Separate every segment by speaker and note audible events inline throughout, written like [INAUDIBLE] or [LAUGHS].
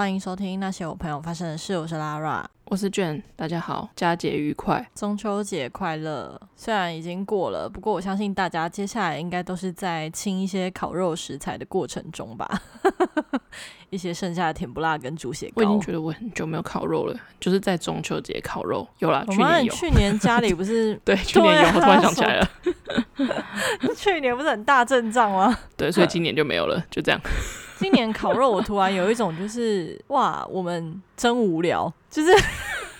Speaker 1: 欢迎收听那些我朋友发生的事。我是 Lara，
Speaker 2: 我是卷，大家好，佳节愉快，
Speaker 1: 中秋节快乐。虽然已经过了，不过我相信大家接下来应该都是在清一些烤肉食材的过程中吧。[LAUGHS] 一些剩下的甜不辣跟猪血糕，
Speaker 2: 我已经觉得我很久没有烤肉了，就是在中秋节烤肉有啦。
Speaker 1: 我
Speaker 2: 去年有，
Speaker 1: 去年家里不是 [LAUGHS]
Speaker 2: 对，去年有，我突然想起来了，[LAUGHS]
Speaker 1: 去年不是很大阵仗吗？
Speaker 2: 对，所以今年就没有了，就这样。
Speaker 1: 今年烤肉，我突然有一种就是哇，我们真无聊，就是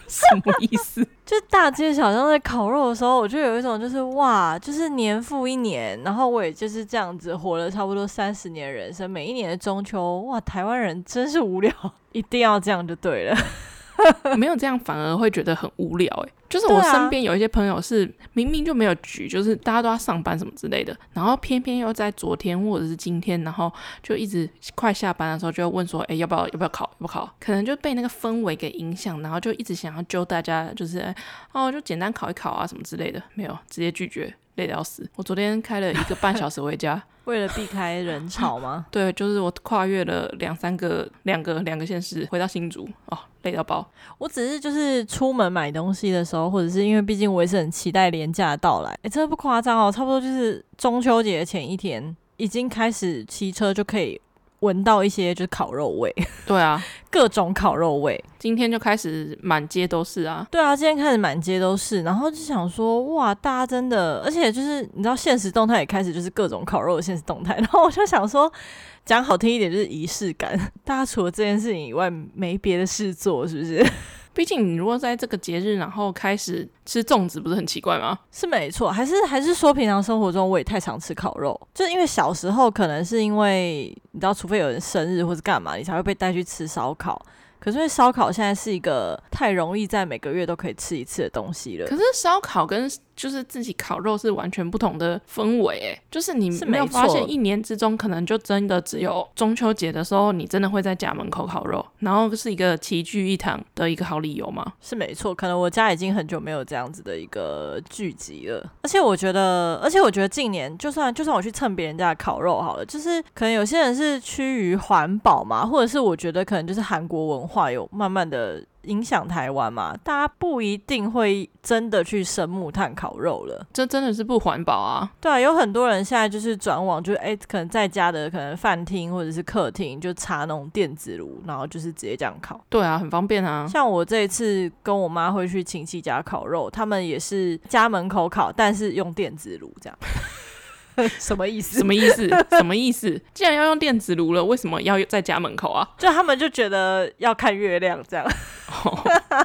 Speaker 2: 什么意思？[LAUGHS]
Speaker 1: 就大街小巷在烤肉的时候，我就有一种就是哇，就是年复一年，然后我也就是这样子活了差不多三十年人生，每一年的中秋，哇，台湾人真是无聊，一定要这样就对了。[LAUGHS]
Speaker 2: 没有这样反而会觉得很无聊诶，就是我身边有一些朋友是明明就没有局，就是大家都要上班什么之类的，然后偏偏又在昨天或者是今天，然后就一直快下班的时候就问说，哎，要不要要不要考要不要烤？可能就被那个氛围给影响，然后就一直想要揪大家，就是哦，就简单考一考啊什么之类的，没有直接拒绝。累得要死！我昨天开了一个半小时回家，[LAUGHS]
Speaker 1: 为了避开人潮吗？[LAUGHS]
Speaker 2: 对，就是我跨越了两三个、两个、两个县市回到新竹，哦，累到爆！
Speaker 1: 我只是就是出门买东西的时候，或者是因为毕竟我也是很期待廉价的到来，哎，真的不夸张哦，差不多就是中秋节前一天，已经开始骑车就可以。闻到一些就是烤肉味，[LAUGHS]
Speaker 2: 对啊，
Speaker 1: 各种烤肉味。
Speaker 2: 今天就开始满街都是啊，
Speaker 1: 对啊，今天开始满街都是，然后就想说，哇，大家真的，而且就是你知道，现实动态也开始就是各种烤肉的现实动态，然后我就想说，讲好听一点就是仪式感，大家除了这件事情以外没别的事做，是不是？
Speaker 2: 毕竟你如果在这个节日，然后开始吃粽子，不是很奇怪吗？
Speaker 1: 是没错，还是还是说平常生活中我也太常吃烤肉，就因为小时候可能是因为你知道，除非有人生日或是干嘛，你才会被带去吃烧烤。可是因为烧烤现在是一个太容易在每个月都可以吃一次的东西了。
Speaker 2: 可是烧烤跟就是自己烤肉是完全不同的氛围，哎，就是你没有发现一年之中可能就真的只有中秋节的时候，你真的会在家门口烤肉，然后是一个齐聚一堂的一个好理由吗？
Speaker 1: 是没错，可能我家已经很久没有这样子的一个聚集了。而且我觉得，而且我觉得近年就算就算我去蹭别人家的烤肉好了，就是可能有些人是趋于环保嘛，或者是我觉得可能就是韩国文化有慢慢的。影响台湾嘛，大家不一定会真的去生木炭烤肉了，
Speaker 2: 这真的是不环保啊！
Speaker 1: 对啊，有很多人现在就是转往，就是哎，可能在家的可能饭厅或者是客厅就插那种电子炉，然后就是直接这样烤。
Speaker 2: 对啊，很方便啊。
Speaker 1: 像我这一次跟我妈会去亲戚家烤肉，他们也是家门口烤，但是用电子炉这样。[LAUGHS] 什么意思？
Speaker 2: 什么意思？什么意思？既然要用电子炉了，为什么要在家门口啊？[LAUGHS]
Speaker 1: 就他们就觉得要看月亮这样。
Speaker 2: 哦、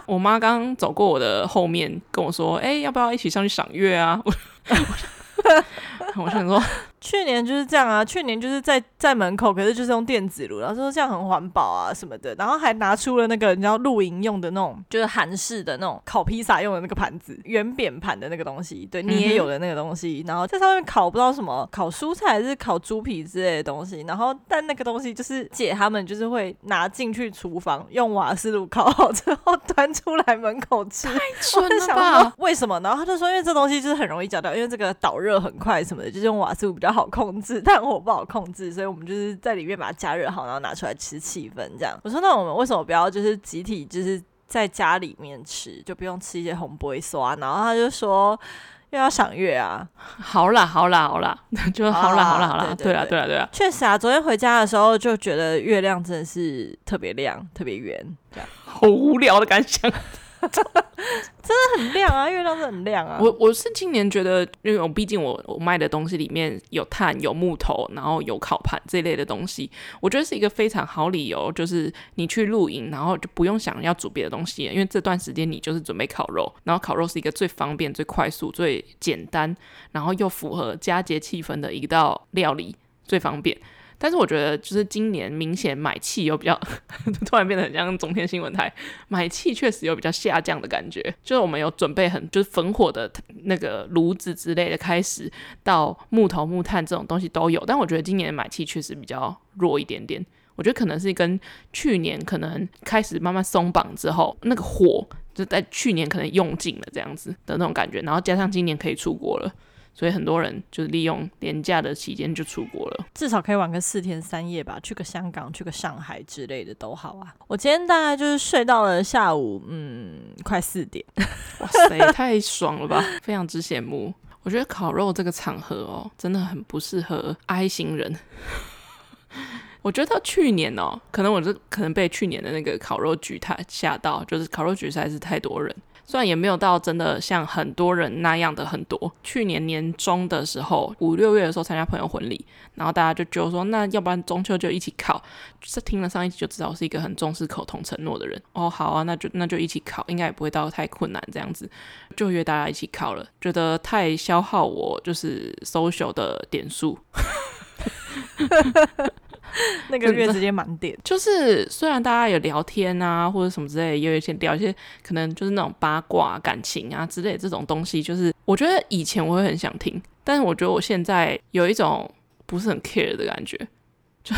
Speaker 2: 我妈刚走过我的后面，跟我说：“哎、欸，要不要一起上去赏月啊？” [LAUGHS] 我想说。
Speaker 1: 去年就是这样啊，去年就是在在门口，可是就是用电子炉，然后说这样很环保啊什么的，然后还拿出了那个你知道露营用的那种，就是韩式的那种烤披萨用的那个盘子，圆扁盘的那个东西，对，你也有的那个东西，然后在上面烤不知道什么，烤蔬菜还是烤猪皮之类的东西，然后但那个东西就是姐他们就是会拿进去厨房用瓦斯炉烤好之后端出来门口吃，
Speaker 2: 太蠢了吧？
Speaker 1: 为什么？然后他就说因为这东西就是很容易焦掉，因为这个导热很快什么的，就是用瓦斯炉比较。好控制，炭火不好控制，所以我们就是在里面把它加热好，然后拿出来吃气氛这样。我说那我们为什么不要就是集体就是在家里面吃，就不用吃一些红不会刷？然后他就说又要赏月啊，
Speaker 2: 好啦好啦好啦，就好啦好啦 [LAUGHS] 好啦，对啦对啦对啦，
Speaker 1: 确实啊，昨天回家的时候就觉得月亮真的是特别亮，特别圆，这样 [LAUGHS]
Speaker 2: 好无聊的感想。[LAUGHS]
Speaker 1: 真的很亮啊，月亮真的很亮啊！
Speaker 2: 我我是今年觉得，因为我毕竟我我卖的东西里面有炭、有木头，然后有烤盘这一类的东西，我觉得是一个非常好理由，就是你去露营，然后就不用想要煮别的东西，因为这段时间你就是准备烤肉，然后烤肉是一个最方便、最快速、最简单，然后又符合佳节气氛的一道料理，最方便。但是我觉得，就是今年明显买气有比较 [LAUGHS] 突然变得很像中天新闻台，买气确实有比较下降的感觉。就是我们有准备很就是焚火的那个炉子之类的，开始到木头、木炭这种东西都有。但我觉得今年买气确实比较弱一点点。我觉得可能是跟去年可能开始慢慢松绑之后，那个火就在去年可能用尽了这样子的那种感觉。然后加上今年可以出国了。所以很多人就是利用连假的期间就出国了，
Speaker 1: 至少可以玩个四天三夜吧，去个香港，去个上海之类的都好啊。我今天大概就是睡到了下午，嗯，快四点。
Speaker 2: 哇塞，太爽了吧！非常之羡慕。我觉得烤肉这个场合哦，真的很不适合 I 型人。我觉得去年哦，可能我是可能被去年的那个烤肉局他吓到，就是烤肉局实在是太多人。虽然也没有到真的像很多人那样的很多。去年年中的时候，五六月的时候参加朋友婚礼，然后大家就就说，那要不然中秋就一起烤。就是听了上一集就知道我是一个很重视口头承诺的人。哦，好啊，那就那就一起烤，应该也不会到太困难这样子，就约大家一起烤了。觉得太消耗我就是 social 的点数。[LAUGHS] [LAUGHS]
Speaker 1: 那个月直接满点，
Speaker 2: 就是虽然大家有聊天啊，或者什么之类的，也有一些聊一些可能就是那种八卦、感情啊之类的这种东西，就是我觉得以前我会很想听，但是我觉得我现在有一种不是很 care 的感觉，就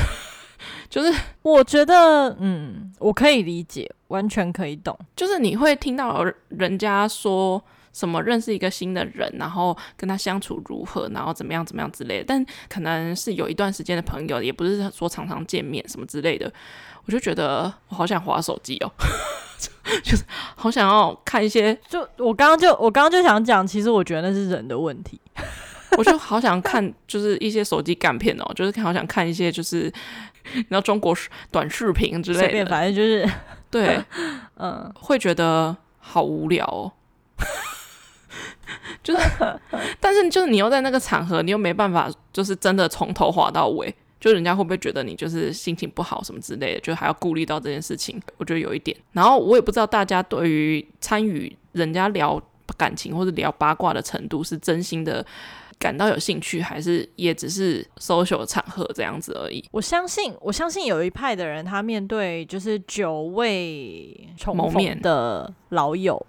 Speaker 2: 就是
Speaker 1: 我觉得，嗯，我可以理解，完全可以懂，
Speaker 2: 就是你会听到人家说。什么认识一个新的人，然后跟他相处如何，然后怎么样怎么样之类的，但可能是有一段时间的朋友，也不是说常常见面什么之类的，我就觉得我好想划手机哦，[LAUGHS] 就是好想要看一些，
Speaker 1: 就我刚刚就我刚刚就想讲，其实我觉得那是人的问题，
Speaker 2: 我就好想看就是一些手机干片哦，就是好想看一些就是你知道中国短视频之类的，
Speaker 1: 反正就是
Speaker 2: 对，[LAUGHS] 嗯，会觉得好无聊哦。[LAUGHS] 就是，但是就是你又在那个场合，你又没办法，就是真的从头滑到尾，就人家会不会觉得你就是心情不好什么之类的，就还要顾虑到这件事情，我觉得有一点。然后我也不知道大家对于参与人家聊感情或者聊八卦的程度，是真心的感到有兴趣，还是也只是 social 场合这样子而已。
Speaker 1: 我相信，我相信有一派的人，他面对就是久未重逢的老友。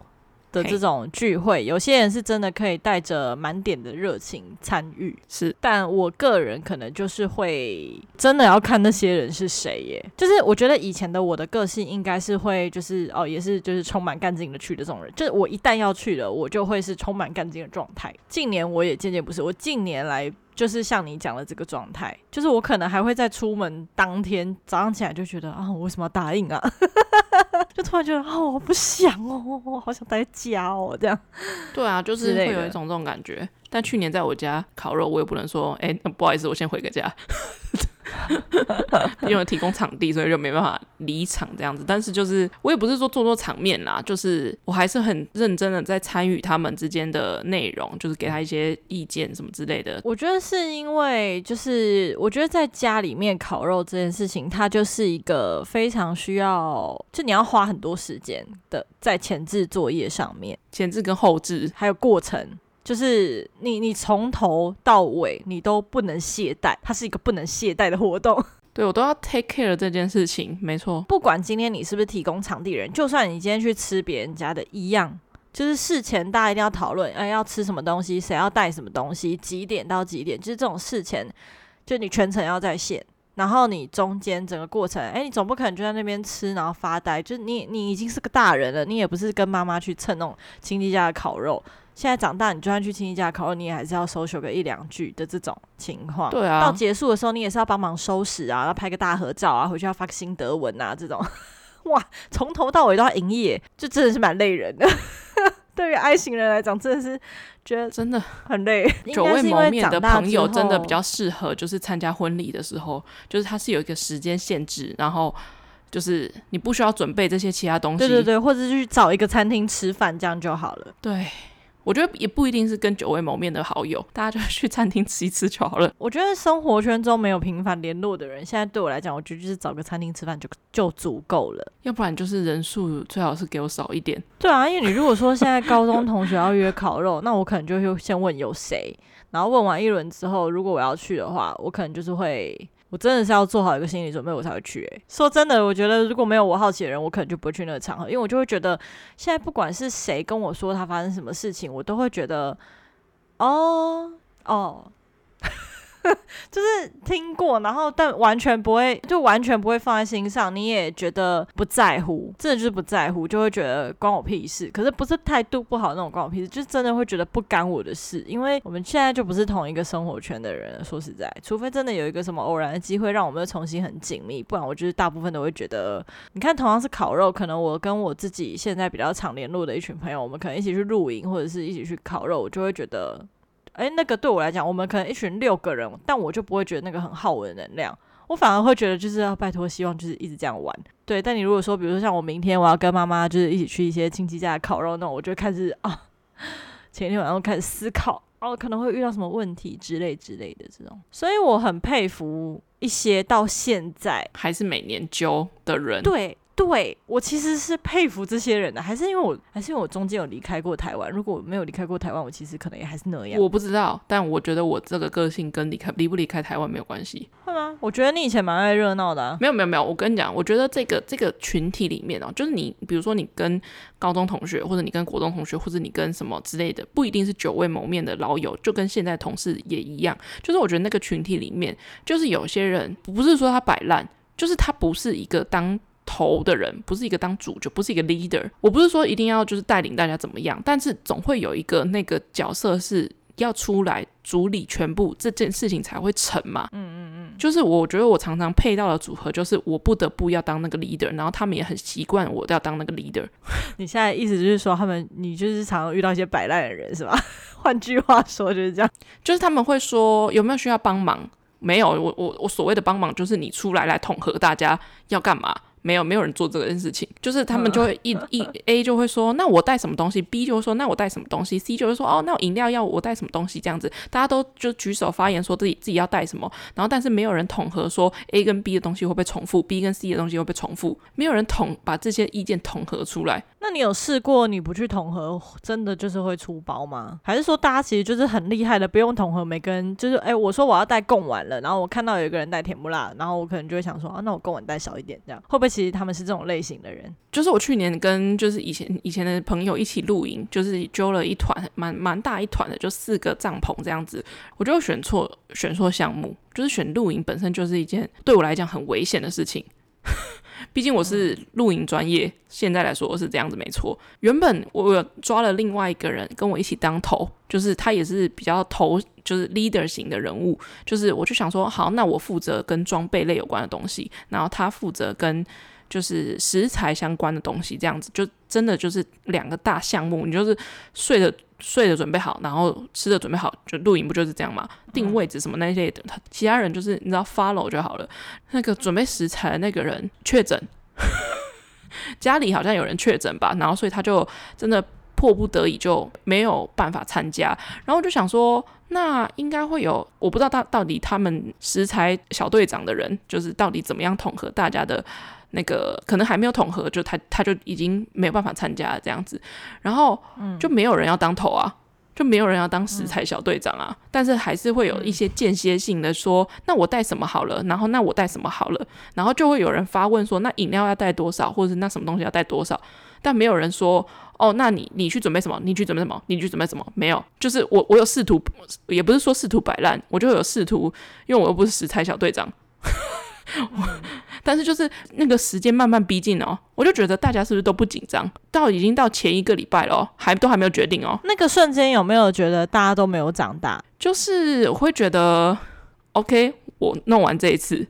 Speaker 1: 的这种聚会，有些人是真的可以带着满点的热情参与，
Speaker 2: 是。
Speaker 1: 但我个人可能就是会真的要看那些人是谁耶。就是我觉得以前的我的个性应该是会，就是哦，也是就是充满干劲的去的这种人。就是我一旦要去了，我就会是充满干劲的状态。近年我也渐渐不是，我近年来。就是像你讲的这个状态，就是我可能还会在出门当天早上起来就觉得啊，我为什么要答应啊？[LAUGHS] 就突然觉得啊，我不想哦，我好想待在家哦，这样。
Speaker 2: 对啊，就是会有一种这种感觉。但去年在我家烤肉，我也不能说，哎、欸，不好意思，我先回个家。[LAUGHS] [LAUGHS] 因为提供场地，所以就没办法离场这样子。但是就是我也不是说做做场面啦，就是我还是很认真的在参与他们之间的内容，就是给他一些意见什么之类的。
Speaker 1: 我觉得是因为就是我觉得在家里面烤肉这件事情，它就是一个非常需要，就你要花很多时间的在前置作业上面，
Speaker 2: 前置跟后置
Speaker 1: 还有过程。就是你，你从头到尾你都不能懈怠，它是一个不能懈怠的活动。[LAUGHS]
Speaker 2: 对，我都要 take care 这件事情，没错。
Speaker 1: 不管今天你是不是提供场地人，就算你今天去吃别人家的一样，就是事前大家一定要讨论，哎，要吃什么东西，谁要带什么东西，几点到几点，就是这种事前，就你全程要在线，然后你中间整个过程，哎，你总不可能就在那边吃然后发呆，就是你你已经是个大人了，你也不是跟妈妈去蹭那种亲戚家的烤肉。现在长大，你就算去亲戚家烤肉，你也还是要 social 个一两句的这种情况。
Speaker 2: 对啊，
Speaker 1: 到结束的时候，你也是要帮忙收拾啊，要拍个大合照啊，回去要发个心得文啊，这种。[LAUGHS] 哇，从头到尾都要营业，就真的是蛮累人的。[LAUGHS] 对于 I 型人来讲，真的是觉得真的很累。
Speaker 2: 久未谋面的朋友真的比较适合，就是参加婚礼的时候，就是它是有一个时间限制，然后就是你不需要准备这些其他东西。
Speaker 1: 对对对，或者是去找一个餐厅吃饭，这样就好了。
Speaker 2: 对。我觉得也不一定是跟久未谋面的好友，大家就去餐厅吃一吃就好了。
Speaker 1: 我觉得生活圈中没有频繁联络的人，现在对我来讲，我觉得就是找个餐厅吃饭就就足够了。
Speaker 2: 要不然就是人数最好是给我少一点。
Speaker 1: 对啊，因为你如果说现在高中同学要约烤肉，那我可能就会先问有谁，然后问完一轮之后，如果我要去的话，我可能就是会。我真的是要做好一个心理准备，我才会去。诶，说真的，我觉得如果没有我好奇的人，我可能就不会去那个场合，因为我就会觉得，现在不管是谁跟我说他发生什么事情，我都会觉得，哦哦，[LAUGHS] 就是听过，然后但完全不会，就完全不会放在心上，你也觉得不在乎，真的就是不在乎，就会觉得关我屁事。可是不是态度不好那种关我屁事，就是真的会觉得不干我的事，因为我们现在就不是同一个生活圈的人。说实在，除非真的有一个什么偶然的机会让我们重新很紧密，不然我就是大部分都会觉得，你看，同样是烤肉，可能我跟我自己现在比较常联络的一群朋友，我们可能一起去露营或者是一起去烤肉，我就会觉得。诶，那个对我来讲，我们可能一群六个人，但我就不会觉得那个很耗我的能量，我反而会觉得就是要拜托，希望就是一直这样玩。对，但你如果说，比如说像我明天我要跟妈妈就是一起去一些亲戚家烤肉，那我就开始啊，[LAUGHS] 前一天晚上开始思考，哦，可能会遇到什么问题之类之类的这种，所以我很佩服一些到现在
Speaker 2: 还是每年揪的人。
Speaker 1: 对。对，我其实是佩服这些人的，还是因为我，还是因为我中间有离开过台湾。如果我没有离开过台湾，我其实可能也还是那样。
Speaker 2: 我不知道，但我觉得我这个个性跟离开离不离开台湾没有关系。
Speaker 1: 会吗？我觉得你以前蛮爱热闹的啊。
Speaker 2: 没有没有没有，我跟你讲，我觉得这个这个群体里面哦，就是你，比如说你跟高中同学，或者你跟国中同学，或者你跟什么之类的，不一定是久未谋面的老友，就跟现在同事也一样。就是我觉得那个群体里面，就是有些人不是说他摆烂，就是他不是一个当。头的人不是一个当主，角不是一个 leader。我不是说一定要就是带领大家怎么样，但是总会有一个那个角色是要出来主理全部这件事情才会成嘛。嗯嗯嗯，就是我觉得我常常配到的组合就是我不得不要当那个 leader，然后他们也很习惯我要当那个 leader。[LAUGHS]
Speaker 1: 你现在意思就是说他们你就是常常遇到一些摆烂的人是吧？[LAUGHS] 换句话说就是这样，
Speaker 2: 就是他们会说有没有需要帮忙？没有，我我我所谓的帮忙就是你出来来统合大家要干嘛。没有，没有人做这件事情，就是他们就会一一 [LAUGHS] A 就会说，那我带什么东西？；B 就会说，那我带什么东西？；C 就会说，哦，那我饮料要我带什么东西。这样子，大家都就举手发言说自己自己要带什么，然后但是没有人统合说 A 跟 B 的东西会不会重复，B 跟 C 的东西会不会重复，没有人统把这些意见统合出来。
Speaker 1: 那你有试过你不去统合，真的就是会出包吗？还是说大家其实就是很厉害的，不用统合，每个人就是哎，我说我要带贡丸了，然后我看到有一个人带甜不辣，然后我可能就会想说啊，那我贡丸带少一点，这样。会不会其实他们是这种类型的人？
Speaker 2: 就是我去年跟就是以前以前的朋友一起露营，就是揪了一团蛮蛮大一团的，就四个帐篷这样子，我就选错选错项目，就是选露营本身就是一件对我来讲很危险的事情。毕竟我是露营专业，现在来说是这样子没错。原本我有抓了另外一个人跟我一起当头，就是他也是比较头，就是 leader 型的人物。就是我就想说，好，那我负责跟装备类有关的东西，然后他负责跟就是食材相关的东西，这样子就真的就是两个大项目。你就是睡的。睡的准备好，然后吃的准备好，就露营不就是这样嘛？定位置什么那些的，他其他人就是你知道 follow 就好了。那个准备食材的那个人确诊，[LAUGHS] 家里好像有人确诊吧，然后所以他就真的迫不得已就没有办法参加。然后我就想说，那应该会有，我不知道到到底他们食材小队长的人，就是到底怎么样统合大家的。那个可能还没有统合，就他他就已经没有办法参加了这样子，然后就没有人要当头啊，就没有人要当食材小队长啊，但是还是会有一些间歇性的说，那我带什么好了，然后那我带什么好了，然后就会有人发问说，那饮料要带多少，或者是那什么东西要带多少，但没有人说，哦，那你你去准备什么，你去准备什么，你去准备什么，没有，就是我我有试图，也不是说试图摆烂，我就有试图，因为我又不是食材小队长。[LAUGHS] 但是就是那个时间慢慢逼近哦，我就觉得大家是不是都不紧张？到已经到前一个礼拜了，还都还没有决定哦。
Speaker 1: 那个瞬间有没有觉得大家都没有长大？
Speaker 2: 就是我会觉得，OK，我弄完这一次，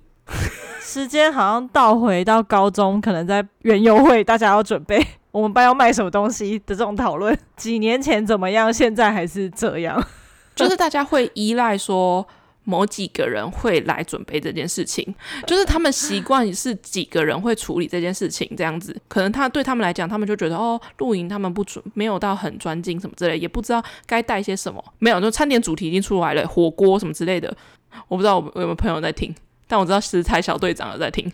Speaker 1: 时间好像倒回到高中，可能在园游会，大家要准备 [LAUGHS] 我们班要卖什么东西的这种讨论。几年前怎么样，现在还是这样，
Speaker 2: 就是大家会依赖说。某几个人会来准备这件事情，就是他们习惯是几个人会处理这件事情，这样子，可能他对他们来讲，他们就觉得哦，露营他们不准，没有到很专精什么之类，也不知道该带些什么，没有，就餐点主题已经出来了，火锅什么之类的，我不知道我有没有朋友在听，但我知道食材小队长有在听。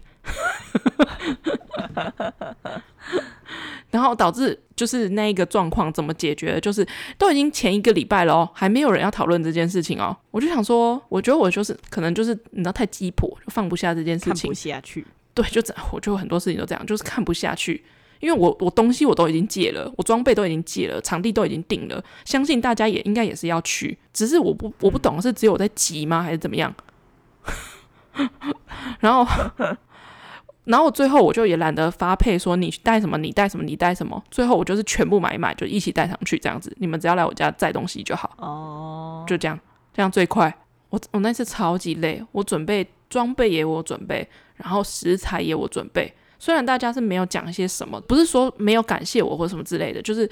Speaker 2: 然后导致就是那一个状况怎么解决？就是都已经前一个礼拜了哦，还没有人要讨论这件事情哦。我就想说，我觉得我就是可能就是你知道太鸡婆，就放不下这件事情，
Speaker 1: 看不下去。
Speaker 2: 对，就这样，我就很多事情都这样，就是看不下去。因为我我东西我都已经借了，我装备都已经借了，场地都已经定了，相信大家也应该也是要去，只是我不我不懂是只有我在急吗，还是怎么样？[LAUGHS] 然后。然后最后我就也懒得发配，说你带什么，你带什么，你带什么。最后我就是全部买一买，就一起带上去这样子。你们只要来我家载东西就好。哦，就这样，这样最快。我我那次超级累，我准备装备也我准备，然后食材也我准备。虽然大家是没有讲一些什么，不是说没有感谢我或什么之类的，就是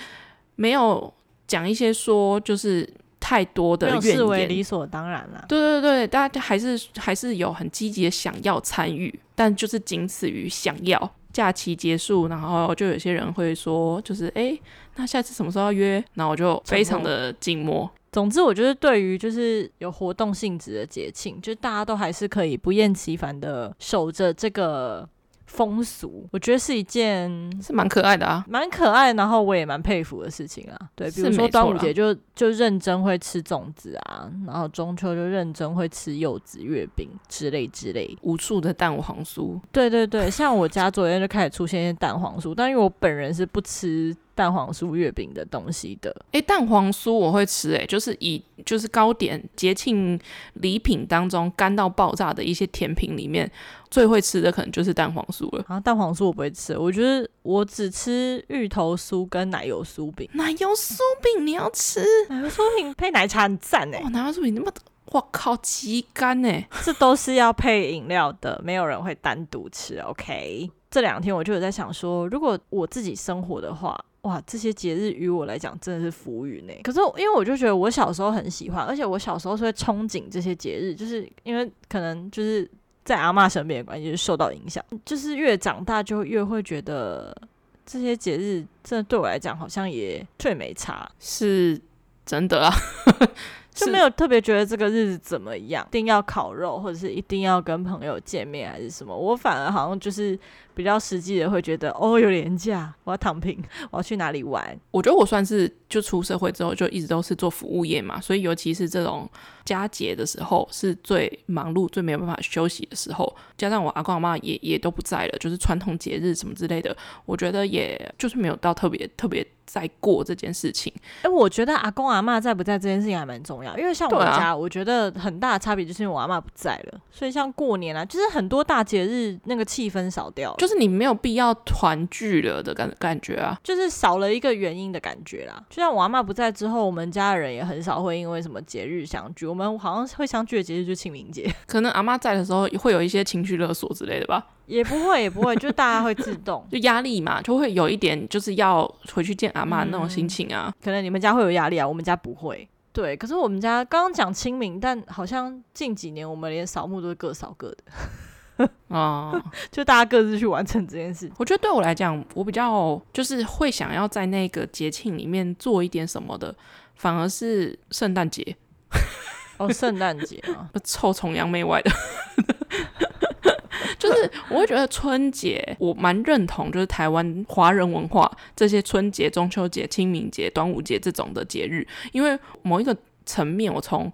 Speaker 2: 没有讲一些说就是。太多的怨言，
Speaker 1: 理所当然了。
Speaker 2: 对对对，大家还是还是有很积极的想要参与，但就是仅此于想要。假期结束，然后就有些人会说，就是哎，那下次什么时候要约？然后我就非常的静默。
Speaker 1: 总之，我觉得对于就是有活动性质的节庆，就大家都还是可以不厌其烦的守着这个。风俗，我觉得是一件
Speaker 2: 是蛮可爱的啊，
Speaker 1: 蛮可爱，然后我也蛮佩服的事情啊。对，比如说端午节就就认真会吃粽子啊，然后中秋就认真会吃柚子、月饼之类之类，
Speaker 2: 无数的蛋黄酥。
Speaker 1: 对对对，像我家昨天就开始出现一些蛋黄酥，但因为我本人是不吃。蛋黄酥月饼的东西的，
Speaker 2: 诶、欸，蛋黄酥我会吃、欸，诶，就是以就是糕点节庆礼品当中干到爆炸的一些甜品里面，最会吃的可能就是蛋黄酥了。
Speaker 1: 啊，蛋黄酥我不会吃，我觉得我只吃芋头酥跟奶油酥饼。
Speaker 2: 奶油酥饼你要吃？
Speaker 1: 奶油酥饼配奶茶很赞诶、欸。
Speaker 2: 哇，奶油酥饼那么，我靠，极干诶。
Speaker 1: 这都是要配饮料的，没有人会单独吃。OK，这两天我就有在想说，如果我自己生活的话。哇，这些节日于我来讲真的是浮云呢。可是因为我就觉得我小时候很喜欢，而且我小时候是会憧憬这些节日，就是因为可能就是在阿嬷身边的关系，受到影响，就是越长大就越会觉得这些节日真的对我来讲好像也最没差，
Speaker 2: 是真的啊。
Speaker 1: 就没有特别觉得这个日子怎么样，一定要烤肉，或者是一定要跟朋友见面，还是什么？我反而好像就是比较实际的，会觉得哦，有廉价，我要躺平，我要去哪里玩？
Speaker 2: 我觉得我算是就出社会之后就一直都是做服务业嘛，所以尤其是这种佳节的时候是最忙碌、最没有办法休息的时候。加上我阿公阿妈也也都不在了，就是传统节日什么之类的，我觉得也就是没有到特别特别。在过这件事情，
Speaker 1: 哎、欸，我觉得阿公阿妈在不在这件事情还蛮重要，因为像我家，我觉得很大的差别就是因为我阿妈不在了，所以像过年啊，就是很多大节日那个气氛少掉了，
Speaker 2: 就是你没有必要团聚了的感感觉啊，
Speaker 1: 就是少了一个原因的感觉啦。就像我阿妈不在之后，我们家的人也很少会因为什么节日相聚，我们好像会相聚的节日就是清明节，[LAUGHS]
Speaker 2: 可能阿妈在的时候会有一些情绪勒索之类的吧。
Speaker 1: 也不会，也不会，就大家会自动 [LAUGHS]
Speaker 2: 就压力嘛，就会有一点就是要回去见阿妈那种心情啊。
Speaker 1: 嗯，可能你们家会有压力啊，我们家不会。对，可是我们家刚刚讲清明，但好像近几年我们连扫墓都是各扫各的。[LAUGHS]
Speaker 2: 哦，
Speaker 1: 就大家各自去完成这件事。
Speaker 2: 我觉得对我来讲，我比较就是会想要在那个节庆里面做一点什么的，反而是圣诞节。
Speaker 1: 哦，圣诞节啊，[LAUGHS]
Speaker 2: 臭崇洋媚外的。[LAUGHS] 就是我会觉得春节，我蛮认同，就是台湾华人文化这些春节、中秋节、清明节、端午节这种的节日，因为某一个层面，我从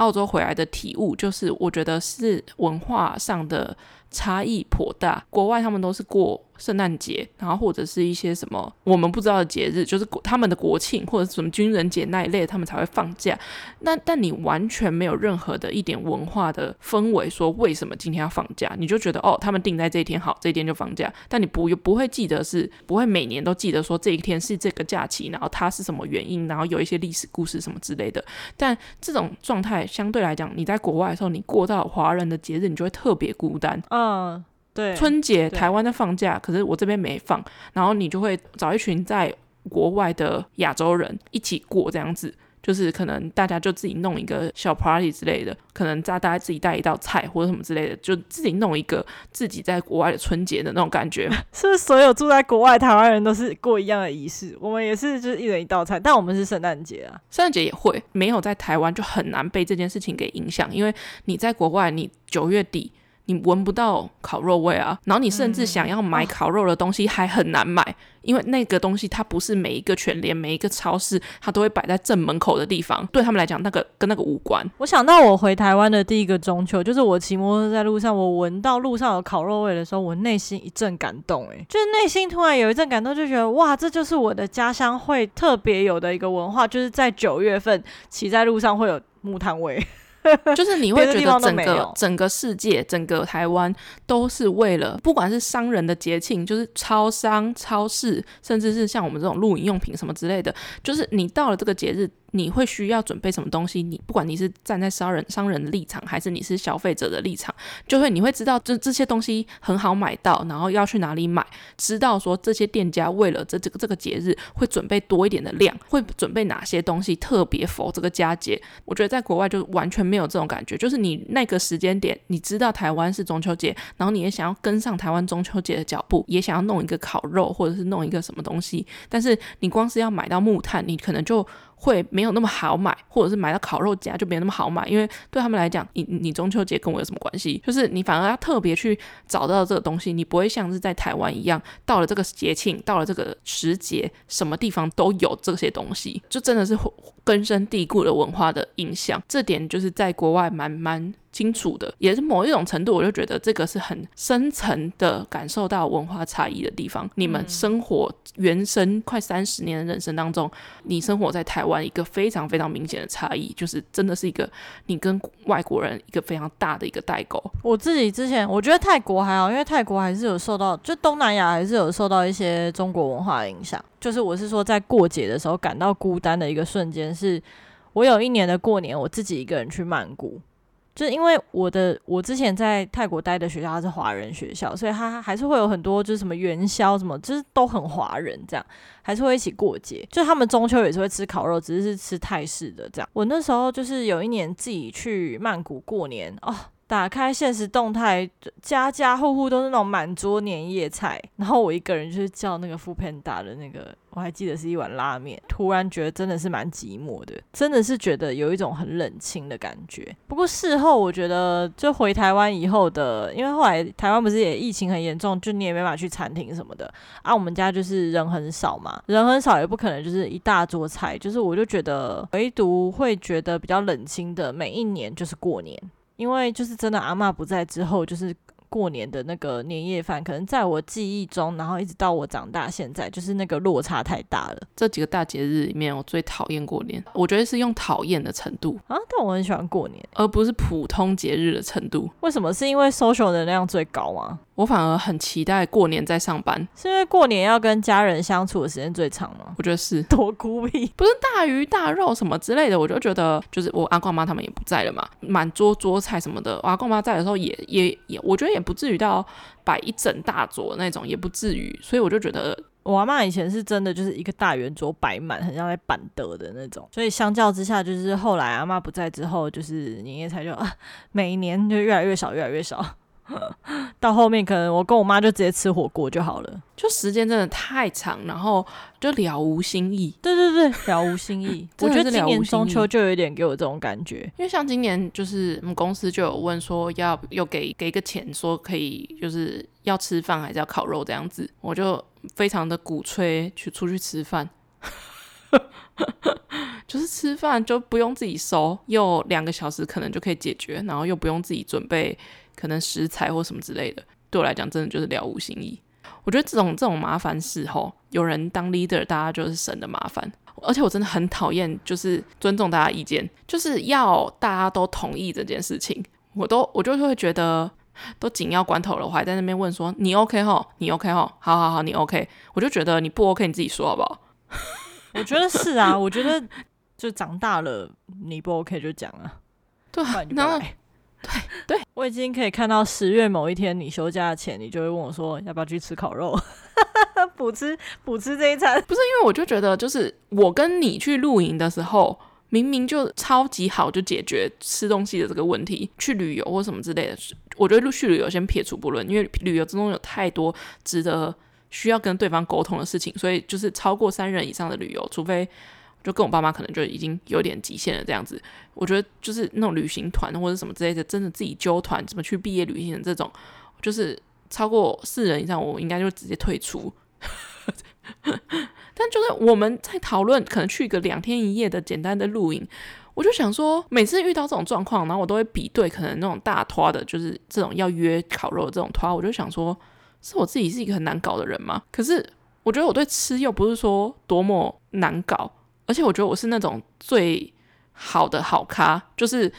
Speaker 2: 澳洲回来的体悟，就是我觉得是文化上的差异颇大，国外他们都是过。圣诞节，然后或者是一些什么我们不知道的节日，就是他们的国庆或者什么军人节那一类，他们才会放假。那但你完全没有任何的一点文化的氛围，说为什么今天要放假？你就觉得哦，他们定在这一天好，这一天就放假。但你不不会记得是不会每年都记得说这一天是这个假期，然后它是什么原因，然后有一些历史故事什么之类的。但这种状态相对来讲，你在国外的时候，你过到华人的节日，你就会特别孤单。
Speaker 1: 嗯。对，
Speaker 2: 春节台湾在放假，可是我这边没放，然后你就会找一群在国外的亚洲人一起过这样子，就是可能大家就自己弄一个小 party 之类的，可能大家自己带一道菜或者什么之类的，就自己弄一个自己在国外的春节的那种感觉。[LAUGHS] [LAUGHS]
Speaker 1: 是不是所有住在国外台湾人都是过一样的仪式？我们也是，就是一人一道菜，但我们是圣诞节啊，
Speaker 2: 圣诞节也会，没有在台湾就很难被这件事情给影响，因为你在国外，你九月底。你闻不到烤肉味啊，然后你甚至想要买烤肉的东西还很难买，嗯、因为那个东西它不是每一个全联、每一个超市它都会摆在正门口的地方，对他们来讲，那个跟那个无关。
Speaker 1: 我想到我回台湾的第一个中秋，就是我骑摩托车在路上，我闻到路上有烤肉味的时候，我内心一阵感动，诶，就是内心突然有一阵感动，就觉得哇，这就是我的家乡会特别有的一个文化，就是在九月份骑在路上会有木炭味。[LAUGHS]
Speaker 2: 就是你会觉得整个整个世界、整个台湾都是为了，不管是商人的节庆，就是超商、超市，甚至是像我们这种露营用品什么之类的，就是你到了这个节日。你会需要准备什么东西？你不管你是站在商人商人的立场，还是你是消费者的立场，就会你会知道这这些东西很好买到，然后要去哪里买，知道说这些店家为了这这个这个节日会准备多一点的量，会准备哪些东西特别 for 这个佳节。我觉得在国外就完全没有这种感觉，就是你那个时间点，你知道台湾是中秋节，然后你也想要跟上台湾中秋节的脚步，也想要弄一个烤肉或者是弄一个什么东西，但是你光是要买到木炭，你可能就。会没有那么好买，或者是买到烤肉夹就没有那么好买，因为对他们来讲，你你中秋节跟我有什么关系？就是你反而要特别去找到这个东西，你不会像是在台湾一样，到了这个节庆，到了这个时节，什么地方都有这些东西，就真的是根深蒂固的文化的影响。这点就是在国外蛮蛮。清楚的，也是某一种程度，我就觉得这个是很深层的感受到文化差异的地方。你们生活原生快三十年的人生当中，你生活在台湾，一个非常非常明显的差异，就是真的是一个你跟外国人一个非常大的一个代沟。
Speaker 1: 我自己之前我觉得泰国还好，因为泰国还是有受到，就东南亚还是有受到一些中国文化的影响。就是我是说，在过节的时候感到孤单的一个瞬间，是我有一年的过年，我自己一个人去曼谷。就是因为我的我之前在泰国待的学校，它是华人学校，所以它还是会有很多就是什么元宵什么，就是都很华人这样，还是会一起过节。就他们中秋也是会吃烤肉，只是是吃泰式的这样。我那时候就是有一年自己去曼谷过年哦。打开现实动态，家家户户都是那种满桌年夜菜，然后我一个人就是叫那个富 p 打的那个，我还记得是一碗拉面。突然觉得真的是蛮寂寞的，真的是觉得有一种很冷清的感觉。不过事后我觉得，就回台湾以后的，因为后来台湾不是也疫情很严重，就你也没法去餐厅什么的啊。我们家就是人很少嘛，人很少也不可能就是一大桌菜，就是我就觉得唯独会觉得比较冷清的，每一年就是过年。因为就是真的，阿妈不在之后，就是过年的那个年夜饭，可能在我记忆中，然后一直到我长大现在，就是那个落差太大了。
Speaker 2: 这几个大节日里面，我最讨厌过年，我觉得是用讨厌的程度
Speaker 1: 啊，但我很喜欢过年，
Speaker 2: 而不是普通节日的程度。
Speaker 1: 为什么？是因为 social 能量最高吗？
Speaker 2: 我反而很期待过年在上班，
Speaker 1: 是因为过年要跟家人相处的时间最长吗？
Speaker 2: 我觉得是，[LAUGHS]
Speaker 1: 多孤僻，[LAUGHS]
Speaker 2: 不是大鱼大肉什么之类的，我就觉得就是我阿公妈他们也不在了嘛，满桌桌菜什么的，我阿公妈在的时候也也也，我觉得也不至于到摆一整大桌那种，也不至于，所以我就觉得
Speaker 1: 我阿妈以前是真的就是一个大圆桌摆满，很像在板德的那种，所以相较之下，就是后来阿妈不在之后，就是年夜菜就每一年就越来越少，越来越少。[LAUGHS] 到后面可能我跟我妈就直接吃火锅就好了，
Speaker 2: 就时间真的太长，然后就了无新意。
Speaker 1: 对对对，[LAUGHS] 了无新意。我觉得今年中秋就有一点给我这种感觉，
Speaker 2: 因为像今年就是我们公司就有问说要又给给个钱，说可以就是要吃饭还是要烤肉这样子，我就非常的鼓吹去出去吃饭，[LAUGHS] 就是吃饭就不用自己收，又两个小时可能就可以解决，然后又不用自己准备。可能食材或什么之类的，对我来讲真的就是了无新意。我觉得这种这种麻烦事吼，有人当 leader，大家就是省的麻烦。而且我真的很讨厌，就是尊重大家意见，就是要大家都同意这件事情。我都我就会觉得，都紧要关头了，我还在那边问说你 OK 吼，你 OK 吼，好好好，你 OK。我就觉得你不 OK，你自己说好不好？
Speaker 1: 我觉得是啊，我觉得就长大了，你不 OK 就讲啊。[LAUGHS]
Speaker 2: 对，然后。[LAUGHS] 对对，
Speaker 1: 我已经可以看到十月某一天你休假前，你就会问我说 [LAUGHS] 要不要去吃烤肉，[LAUGHS] 补吃补吃这一餐。
Speaker 2: 不是因为我就觉得，就是我跟你去露营的时候，明明就超级好，就解决吃东西的这个问题。去旅游或什么之类的，我觉得陆续旅游先撇除不论，因为旅游之中有太多值得需要跟对方沟通的事情，所以就是超过三人以上的旅游，除非。就跟我爸妈可能就已经有点极限了这样子。我觉得就是那种旅行团或者什么之类的，真的自己揪团怎么去毕业旅行的这种，就是超过四人以上，我应该就直接退出。[LAUGHS] 但就是我们在讨论可能去一个两天一夜的简单的露营，我就想说，每次遇到这种状况，然后我都会比对可能那种大拖的，就是这种要约烤肉的这种拖，我就想说，是我自己是一个很难搞的人吗？可是我觉得我对吃又不是说多么难搞，而且我觉得我是那种最好的好咖，就是。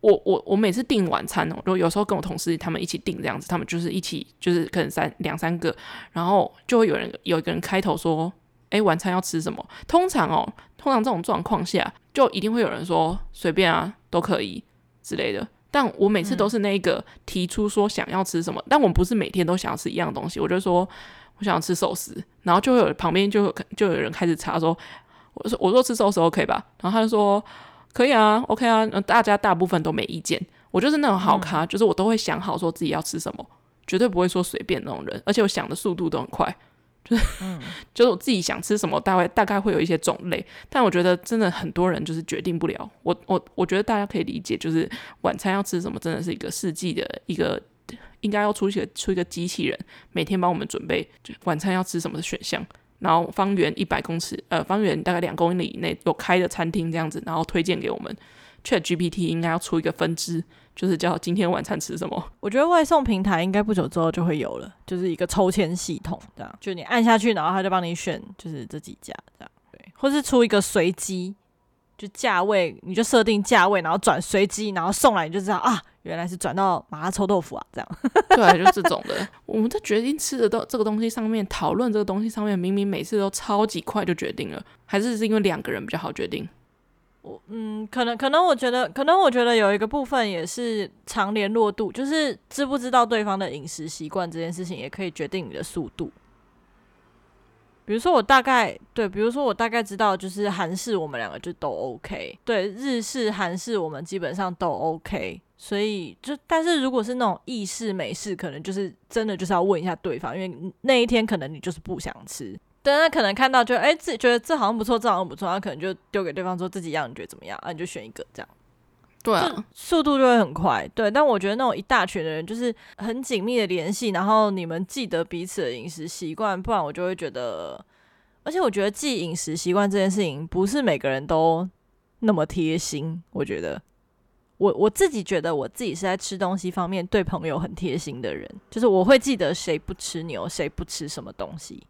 Speaker 2: 我我我每次订晚餐哦，就有时候跟我同事他们一起订这样子，他们就是一起就是可能三两三个，然后就会有人有一个人开头说，哎，晚餐要吃什么？通常哦，通常这种状况下，就一定会有人说随便啊，都可以之类的。但我每次都是那一个提出说想要吃什么，嗯、但我们不是每天都想要吃一样东西。我就说我想要吃寿司，然后就会有旁边就就有人开始查说，我说我说吃寿司 OK 吧，然后他就说。可以啊，OK 啊，大家大部分都没意见。我就是那种好咖，嗯、就是我都会想好说自己要吃什么，绝对不会说随便那种人。而且我想的速度都很快，就是、嗯、[LAUGHS] 就是我自己想吃什么，大概大概会有一些种类。但我觉得真的很多人就是决定不了。我我我觉得大家可以理解，就是晚餐要吃什么，真的是一个世纪的一个应该要出一个出一个机器人，每天帮我们准备晚餐要吃什么的选项。然后方圆一百公尺，呃，方圆大概两公里以内有开的餐厅这样子，然后推荐给我们。ChatGPT 应该要出一个分支，就是叫今天晚餐吃什么。
Speaker 1: 我觉得外送平台应该不久之后就会有了，就是一个抽签系统，这样就你按下去，然后他就帮你选，就是这几家这样，对，或是出一个随机，就价位你就设定价位，然后转随机，然后送来你就知道啊。原来是转到麻辣臭豆腐啊，这样 [LAUGHS]
Speaker 2: 对，就这种的。[LAUGHS] 我们在决定吃的都这个东西上面讨论这个东西上面，明明每次都超级快就决定了，还是是因为两个人比较好决定？
Speaker 1: 我嗯，可能可能我觉得，可能我觉得有一个部分也是常联络度，就是知不知道对方的饮食习惯这件事情，也可以决定你的速度。比如说我大概对，比如说我大概知道，就是韩式我们两个就都 OK，对，日式、韩式我们基本上都 OK。所以就，但是如果是那种意式、美式，可能就是真的就是要问一下对方，因为那一天可能你就是不想吃，对，那可能看到就哎、自己觉得这好像不错，这好像不错，他可能就丢给对方说自己要，你觉得怎么样？啊，你就选一个这样，
Speaker 2: 对啊，
Speaker 1: 速度就会很快，对。但我觉得那种一大群的人就是很紧密的联系，然后你们记得彼此的饮食习惯，不然我就会觉得，而且我觉得记饮食习惯这件事情不是每个人都那么贴心，我觉得。我我自己觉得我自己是在吃东西方面对朋友很贴心的人，就是我会记得谁不吃牛，谁不吃什么东西，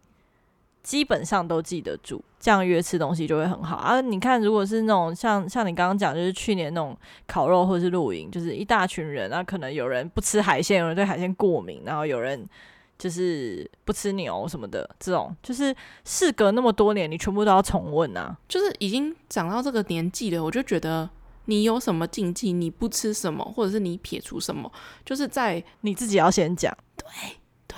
Speaker 1: 基本上都记得住，这样约吃东西就会很好啊。你看，如果是那种像像你刚刚讲，就是去年那种烤肉或是露营，就是一大群人，那可能有人不吃海鲜，有人对海鲜过敏，然后有人就是不吃牛什么的，这种就是事隔那么多年，你全部都要重问啊。
Speaker 2: 就是已经长到这个年纪了，我就觉得。你有什么禁忌？你不吃什么，或者是你撇除什么？就是在
Speaker 1: 你自己要先讲。
Speaker 2: 对对，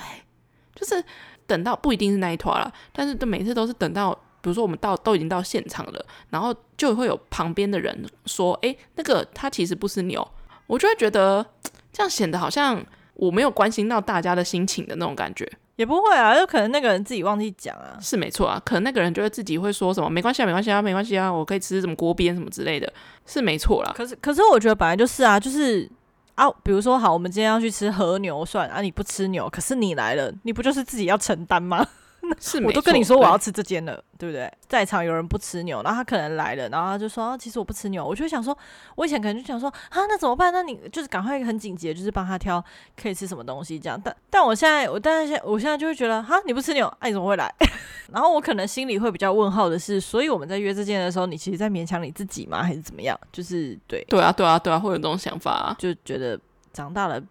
Speaker 2: 就是等到不一定是那一团了，但是每次都是等到，比如说我们到都已经到现场了，然后就会有旁边的人说：“哎，那个他其实不是牛。”我就会觉得这样显得好像我没有关心到大家的心情的那种感觉。
Speaker 1: 也不会啊，有可能那个人自己忘记讲啊，
Speaker 2: 是没错啊，可能那个人就会自己会说什么没关系啊，没关系啊，没关系啊，我可以吃什么锅边什么之类的，是没错啦。
Speaker 1: 可是可是我觉得本来就是啊，就是啊，比如说好，我们今天要去吃和牛算啊，你不吃牛，可是你来了，你不就是自己要承担吗？[LAUGHS]
Speaker 2: 是，
Speaker 1: 我都跟你说我要吃这间了，对，不对？在场有人不吃牛，然后他可能来了，然后他就说啊，其实我不吃牛。我就想说，我以前可能就想说啊，那怎么办？那你就是赶快很紧急的，就是帮他挑可以吃什么东西这样。但但我现在，我但是现我现在就会觉得，哈，你不吃牛，哎、啊，你怎么会来？[LAUGHS] 然后我可能心里会比较问号的是，所以我们在约这间的时候，你其实在勉强你自己吗？还是怎么样？就是对，
Speaker 2: 对啊，对啊，对啊，会有这种想法啊，
Speaker 1: 就觉得长大了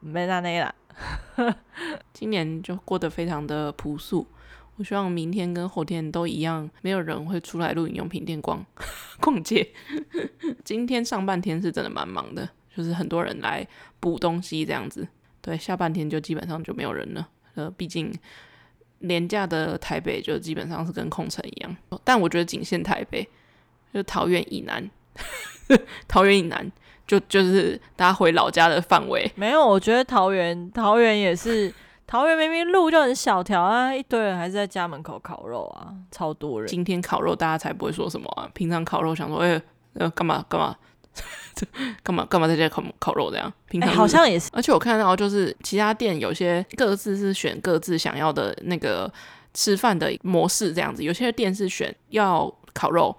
Speaker 1: 没那那啦。[LAUGHS]
Speaker 2: 今年就过得非常的朴素。我希望明天跟后天都一样，没有人会出来露营用品店逛 [LAUGHS] 逛街。[LAUGHS] 今天上半天是真的蛮忙的，就是很多人来补东西这样子。对，下半天就基本上就没有人了。呃，毕竟廉价的台北就基本上是跟空城一样。但我觉得仅限台北，就桃园以南，[LAUGHS] 桃园以南就就是大家回老家的范围。
Speaker 1: 没有，我觉得桃园桃园也是。桃园明明路就很小条啊，一堆人还是在家门口烤肉啊，超多人。
Speaker 2: 今天烤肉大家才不会说什么啊，平常烤肉想说，哎、欸，呃，干嘛干嘛，干嘛 [LAUGHS] 干嘛在家烤烤肉这样？平常、
Speaker 1: 欸、好像也是。
Speaker 2: 而且我看到就是其他店有些各自是选各自想要的那个吃饭的模式这样子，有些店是选要烤肉。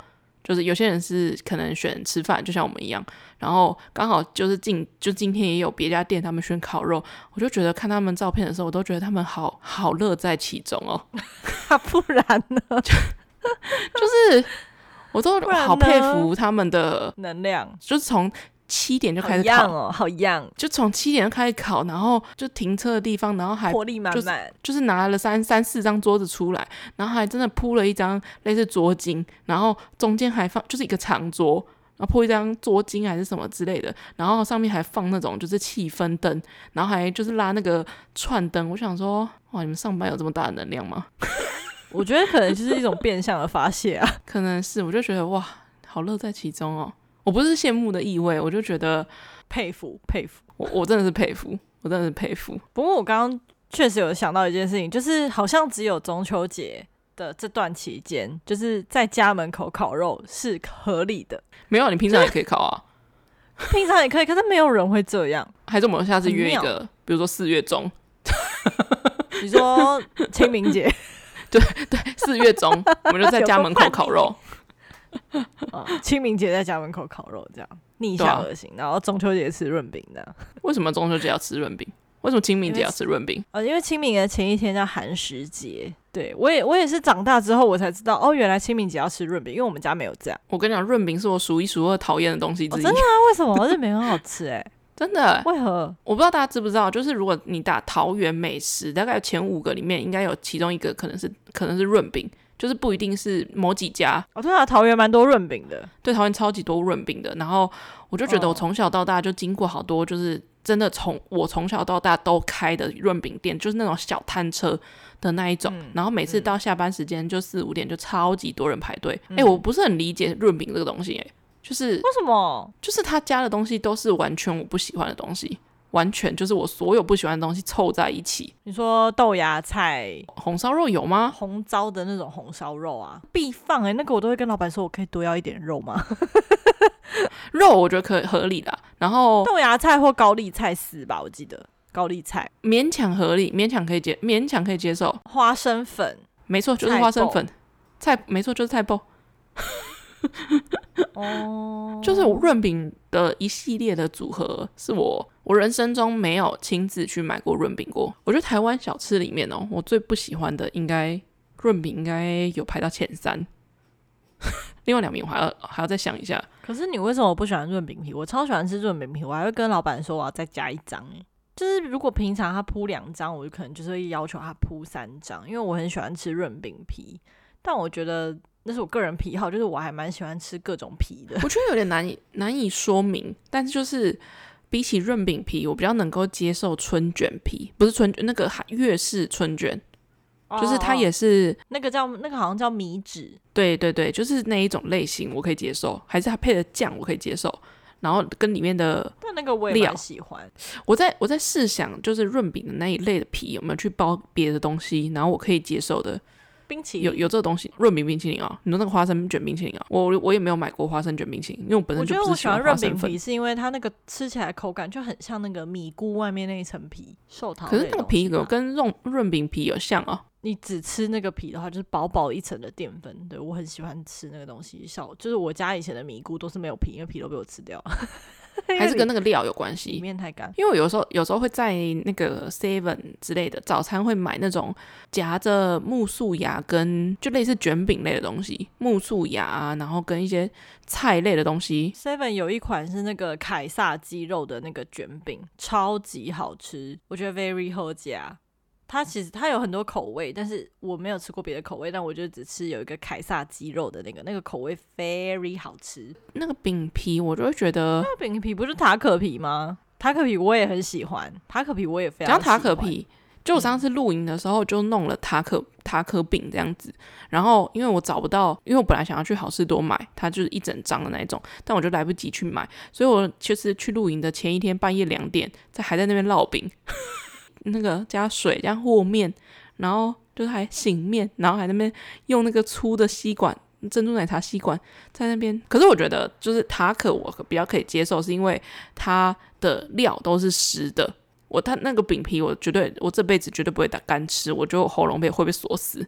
Speaker 2: 就是有些人是可能选吃饭，就像我们一样，然后刚好就是今就今天也有别家店他们选烤肉，我就觉得看他们照片的时候，我都觉得他们好好乐在其中哦。[LAUGHS]
Speaker 1: 不然呢？[LAUGHS] 就，
Speaker 2: 就是我都好佩服他们的
Speaker 1: 能量，
Speaker 2: 就是从。七点就开始烤
Speaker 1: 哦，好样！
Speaker 2: 就从七点就开始烤，然后就停车的地方，然后还
Speaker 1: 活力满满，
Speaker 2: 就是拿了三三四张桌子出来，然后还真的铺了一张类似桌巾，然后中间还放就是一个长桌，然后铺一张桌巾还是什么之类的，然后上面还放那种就是气氛灯，然后还就是拉那个串灯。我想说，哇，你们上班有这么大的能量吗？
Speaker 1: 我觉得可能就是一种变相的发泄啊，[LAUGHS]
Speaker 2: 可能是，我就觉得哇，好乐在其中哦。我不是羡慕的意味，我就觉得
Speaker 1: 佩服佩服，
Speaker 2: 我我真的是佩服，我真的是佩服。
Speaker 1: 不过我刚刚确实有想到一件事情，就是好像只有中秋节的这段期间，就是在家门口烤肉是合理的。
Speaker 2: 没有，你平常也可以烤啊，[LAUGHS]
Speaker 1: 平常也可以，可是没有人会这样。
Speaker 2: 还是我们下次约一个，比如说四月中，
Speaker 1: 你说清明节，[LAUGHS]
Speaker 2: 对对，四月中我们就在家门口烤肉。[LAUGHS]
Speaker 1: 清明节在家门口烤肉，这样逆向而行，啊、然后中秋节吃润饼，这样。为什么中秋节要吃润饼？为什么清明节要吃润饼？呃，因为清明的前一天叫寒食节。对我也，我也是长大之后我才知道，哦，原来清明节要吃润饼，因为我们家没有这样。我跟你讲，润饼是我数一数二讨厌的东西之一。哦、真的啊？为什么？而且没很好吃哎、欸，[LAUGHS] 真的？为何？我不知道大家知不知道，就是如果你打桃园美食，大概前五个里面应该有其中一个可能是可能是润饼。就是不一定是某几家哦，对啊，桃园蛮多润饼的，对，桃园超级多润饼的。然后我就觉得我从小到大就经过好多，就是真的从我从小到大都开的润饼店，就是那种小摊车的那一种。嗯、然后每次到下班时间就四五点就超级多人排队。哎、嗯欸，我不是很理解润饼这个东西、欸，哎，就是为什么？就是他加的东西都是完全我不喜欢的东西。完全就是我所有不喜欢的东西凑在一起。你说豆芽菜、红烧肉有吗？红糟的那种红烧肉啊，必放哎、欸，那个我都会跟老板说，我可以多要一点肉吗？[LAUGHS] 肉我觉得可以合理的。然后豆芽菜或高丽菜丝吧，我记得高丽菜勉强合理，勉强可以接，勉强可以接受。花生粉，没错，就是花生粉。菜，没错，就是菜包。[LAUGHS] 哦，就是我润饼的一系列的组合，是我我人生中没有亲自去买过润饼过。我觉得台湾小吃里面哦，我最不喜欢的应该润饼应该有排到前三，[LAUGHS] 另外两名我还要还要再想一下。可是你为什么不喜欢润饼皮？我超喜欢吃润饼皮，我还会跟老板说我要再加一张。就是如果平常他铺两张，我就可能就是会要求他铺三张，因为我很喜欢吃润饼皮。但我觉得。那是我个人癖好，就是我还蛮喜欢吃各种皮的。我觉得有点难以难以说明，但是就是比起润饼皮，我比较能够接受春卷皮，不是春卷，那个粤式春卷，哦、就是它也是那个叫那个好像叫米纸，对对对，就是那一种类型，我可以接受，还是它配的酱我可以接受，然后跟里面的但那个我也蛮喜欢。我在我在试想，就是润饼的那一类的皮有没有去包别的东西，然后我可以接受的。冰淇淋有有这个东西，润饼冰淇淋啊，你说那个花生卷冰淇淋啊，我我也没有买过花生卷冰淇淋，因为我本身就不是喜欢润饼皮，是因为它那个吃起来口感就很像那个米菇外面那一层皮，寿桃。可是那个皮有跟润润饼皮有像啊？你只吃那个皮的话，就是薄薄一层的淀粉。对，我很喜欢吃那个东西，小就是我家以前的米菇都是没有皮，因为皮都被我吃掉了。[LAUGHS] 还是跟那个料有关系，里面太干。因为我有时候有时候会在那个 Seven 之类的早餐会买那种夹着木薯芽跟就类似卷饼类的东西，木薯芽啊，然后跟一些菜类的东西。Seven 有一款是那个凯撒鸡肉的那个卷饼，超级好吃，我觉得 very 好吃。它其实它有很多口味，但是我没有吃过别的口味，但我就只吃有一个凯撒鸡肉的那个，那个口味 very 好吃。那个饼皮我就会觉得，那个饼皮不是塔可皮吗？塔可皮我也很喜欢，塔可皮我也非常喜欢。讲塔可皮，就我上次露营的时候就弄了塔可塔可饼这样子，然后因为我找不到，因为我本来想要去好事多买，它就是一整张的那种，但我就来不及去买，所以我就是去露营的前一天半夜两点，在还在那边烙饼。
Speaker 2: 那个加水加和面，然后就是还醒面，然后还那边用那个粗的吸管珍珠奶茶吸管在那边。可是我觉得就是塔可我比较可以接受，是因为它的料都是湿的。我它那个饼皮我绝对我这辈子绝对不会打干吃，我觉得我喉咙被会被锁死。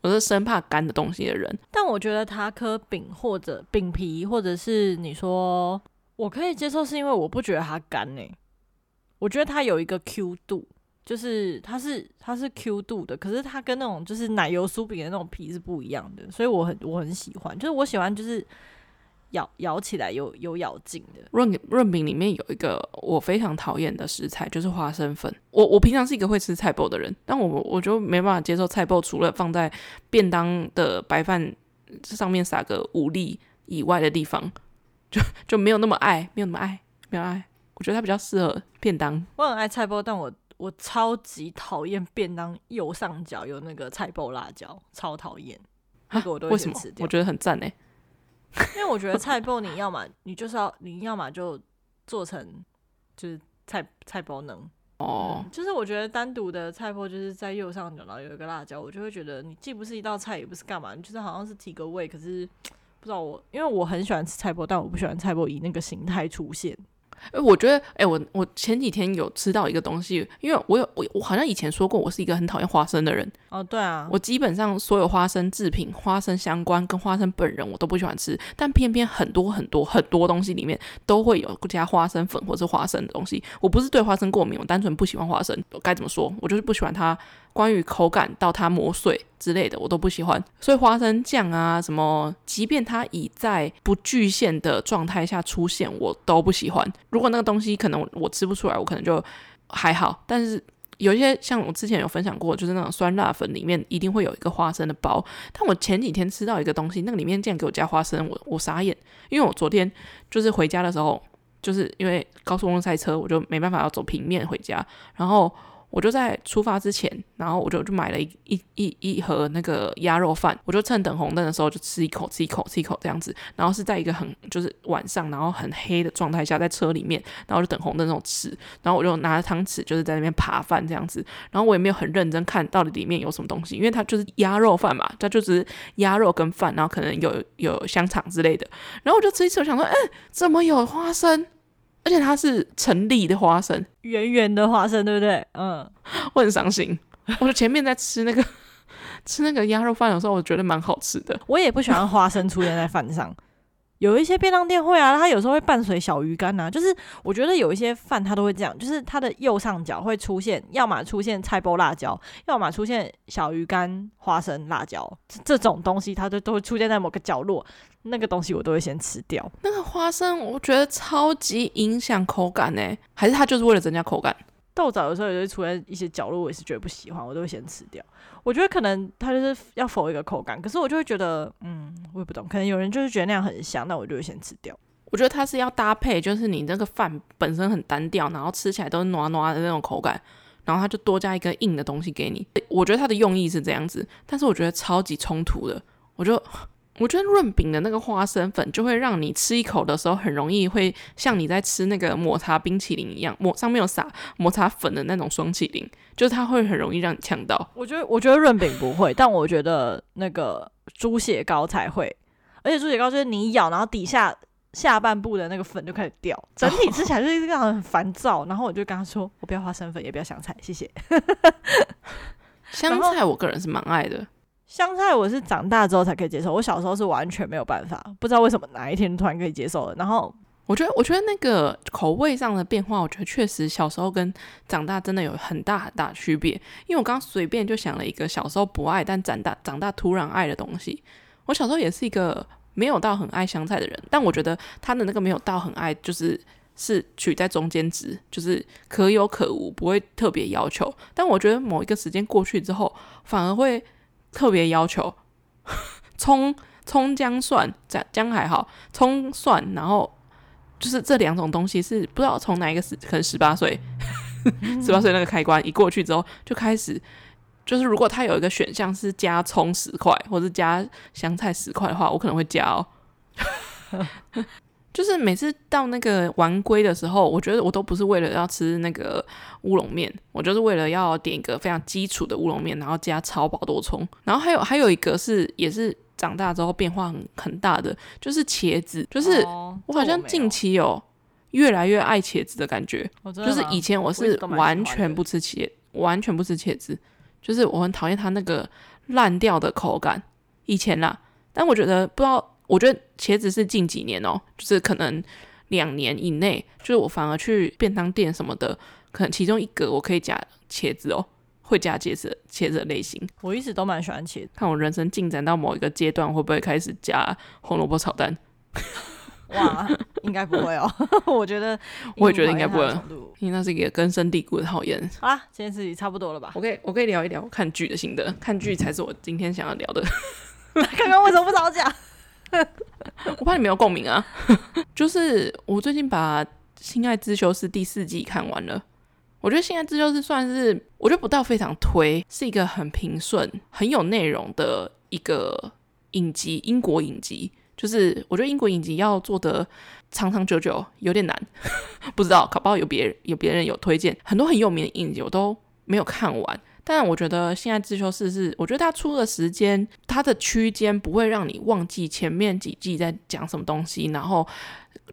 Speaker 2: 我是生怕干的东西的人。
Speaker 1: 但我觉得塔可饼或者饼皮或者是你说我可以接受，是因为我不觉得它干呢、我觉得它有一个 Q 度，就是它是它是 Q 度的，可是它跟那种就是奶油酥饼的那种皮是不一样的，所以我很我很喜欢，就是我喜欢就是咬咬起来有有咬劲的。
Speaker 2: 润润饼里面有一个我非常讨厌的食材，就是花生粉。我我平常是一个会吃菜包的人，但我我就没办法接受菜包除了放在便当的白饭上面撒个五粒以外的地方，就就没有那么爱，没有那么爱，没有爱。我觉得它比较适合便当。
Speaker 1: 我很爱菜包，但我我超级讨厌便当右上角有那个菜包辣椒，超讨厌。那个我都会先吃掉。
Speaker 2: 我觉得很赞诶，
Speaker 1: 因为我觉得菜包你要么你就是要你要么就做成就是菜菜包能
Speaker 2: 哦、
Speaker 1: 嗯，就是我觉得单独的菜包就是在右上角，然后有一个辣椒，我就会觉得你既不是一道菜，也不是干嘛，你就是好像是提个味。可是不知道我，因为我很喜欢吃菜包，但我不喜欢菜包以那个形态出现。
Speaker 2: 哎，我觉得，哎，我我前几天有吃到一个东西，因为我有我我好像以前说过，我是一个很讨厌花生的人。
Speaker 1: 哦，对啊，
Speaker 2: 我基本上所有花生制品、花生相关跟花生本人我都不喜欢吃，但偏偏很多很多很多东西里面都会有加花生粉或是花生的东西。我不是对花生过敏，我单纯不喜欢花生。该怎么说？我就是不喜欢它。关于口感到它磨碎之类的，我都不喜欢。所以花生酱啊，什么，即便它已在不具限的状态下出现，我都不喜欢。如果那个东西可能我吃不出来，我可能就还好。但是有一些像我之前有分享过，就是那种酸辣粉里面一定会有一个花生的包。但我前几天吃到一个东西，那个里面竟然给我加花生，我我傻眼。因为我昨天就是回家的时候，就是因为高速公路塞车，我就没办法要走平面回家，然后。我就在出发之前，然后我就就买了一一一一盒那个鸭肉饭，我就趁等红灯的时候就吃一口，吃一口，吃一口这样子。然后是在一个很就是晚上，然后很黑的状态下，在车里面，然后就等红灯那种吃。然后我就拿着汤匙，就是在那边扒饭这样子。然后我也没有很认真看到底里面有什么东西，因为它就是鸭肉饭嘛，它就是鸭肉跟饭，然后可能有有香肠之类的。然后我就吃一吃，我想说，哎，怎么有花生？而且它是成粒的花生，
Speaker 1: 圆圆的花生，对不对？嗯，
Speaker 2: 我很伤心。我就前面在吃那个 [LAUGHS] 吃那个鸭肉饭的时候，我觉得蛮好吃的。
Speaker 1: 我也不喜欢花生出现在饭上。有一些便当店会啊，它有时候会伴随小鱼干呐。就是我觉得有一些饭它都会这样，就是它的右上角会出现，要么出现菜包辣椒，要么出现小鱼干、花生、辣椒这种东西，它就都会出现在某个角落。那个东西我都会先吃掉。
Speaker 2: 那个花生我觉得超级影响口感呢，还是它就是为了增加口感？
Speaker 1: 豆枣有时候也会出现一些角落，我也是觉得不喜欢，我都会先吃掉。我觉得可能它就是要否一个口感，可是我就会觉得，嗯，我也不懂，可能有人就是觉得那样很香，那我就会先吃掉。
Speaker 2: 我觉得它是要搭配，就是你那个饭本身很单调，然后吃起来都是糯糯的那种口感，然后它就多加一个硬的东西给你。我觉得它的用意是这样子，但是我觉得超级冲突的，我就。我觉得润饼的那个花生粉就会让你吃一口的时候很容易会像你在吃那个抹茶冰淇淋一样，抹上面有撒抹茶粉的那种双淇淋，就是它会很容易让你呛到。
Speaker 1: 我觉得我觉得润饼不会，但我觉得那个猪血糕才会，而且猪血糕就是你咬，然后底下下半部的那个粉就开始掉，整体吃起来就是这样很烦躁。然后我就跟他说，我不要花生粉，也不要香菜，谢谢。
Speaker 2: 香菜我个人是蛮爱的。
Speaker 1: 香菜我是长大之后才可以接受，我小时候是完全没有办法，不知道为什么哪一天突然可以接受了。然后
Speaker 2: 我觉得，我觉得那个口味上的变化，我觉得确实小时候跟长大真的有很大很大区别。因为我刚刚随便就想了一个小时候不爱，但长大长大突然爱的东西。我小时候也是一个没有到很爱香菜的人，但我觉得他的那个没有到很爱，就是是取在中间值，就是可有可无，不会特别要求。但我觉得某一个时间过去之后，反而会。特别要求 [LAUGHS] 葱、葱、姜、蒜，姜姜还好，葱、蒜，然后就是这两种东西是不知道从哪一个十，可能十八岁，[LAUGHS] 十八岁那个开关一过去之后，就开始就是如果它有一个选项是加葱十块，或者加香菜十块的话，我可能会加哦。[LAUGHS] 就是每次到那个玩龟的时候，我觉得我都不是为了要吃那个乌龙面，我就是为了要点一个非常基础的乌龙面，然后加超薄多葱。然后还有还有一个是也是长大之后变化很很大的，就是茄子，就是我好像近期有越来越爱茄子的感觉。就是以前我是完全不吃茄，完全不吃茄子，就是我很讨厌它那个烂掉的口感。以前啦，但我觉得不知道。我觉得茄子是近几年哦，就是可能两年以内，就是我反而去便当店什么的，可能其中一个我可以加茄子哦，会加茄子茄子的类型。
Speaker 1: 我一直都蛮喜欢茄子，
Speaker 2: 看我人生进展到某一个阶段，会不会开始加红萝卜炒蛋？
Speaker 1: 哇，应该不会哦。[LAUGHS] 我觉得，[LAUGHS]
Speaker 2: 我也觉得应该不会，因为那是一个根深蒂固的讨厌。
Speaker 1: 好啦，今天自己差不多了吧？
Speaker 2: 我可以，我可以聊一聊看剧的心得，看剧才是我今天想要聊的。[LAUGHS]
Speaker 1: 刚刚为什么不早讲？[LAUGHS]
Speaker 2: 我怕你没有共鸣啊！[LAUGHS] 就是我最近把《性爱之修是》第四季看完了。我觉得《性爱之修是》算是我觉得不到非常推，是一个很平顺、很有内容的一个影集，英国影集。就是我觉得英国影集要做得长长久久有点难，[LAUGHS] 不知道搞不好有别人有别人有推荐，很多很有名的影集我都没有看完。但我觉得现在自修室是，我觉得它出的时间，它的区间不会让你忘记前面几季在讲什么东西，然后